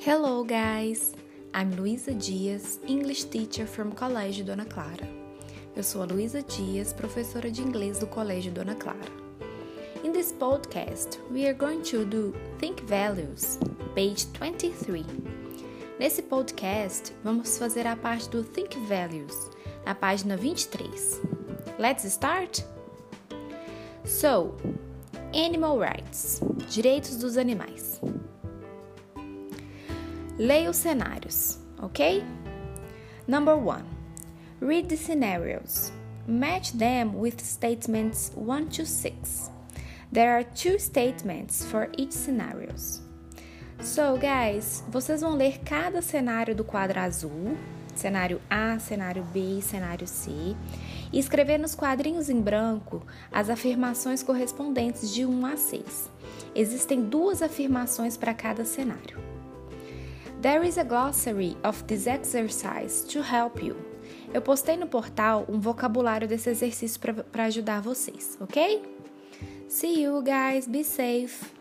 Hello, guys! I'm Luísa Dias, English teacher from Colégio Dona Clara. Eu sou a Luísa Dias, professora de inglês do Colégio Dona Clara. In this podcast, we are going to do Think Values, page 23. Nesse podcast, vamos fazer a parte do Think Values, na página 23. Let's start? So, Animal Rights Direitos dos Animais. Leia os cenários, ok? Number one. Read the scenarios. Match them with statements 1 to 6. There are two statements for each scenarios. So, guys, vocês vão ler cada cenário do quadro azul, cenário A, cenário B cenário C, e escrever nos quadrinhos em branco as afirmações correspondentes de 1 a 6. Existem duas afirmações para cada cenário. There is a glossary of this exercise to help you. Eu postei no portal um vocabulário desse exercício para ajudar vocês, ok? See you guys, be safe!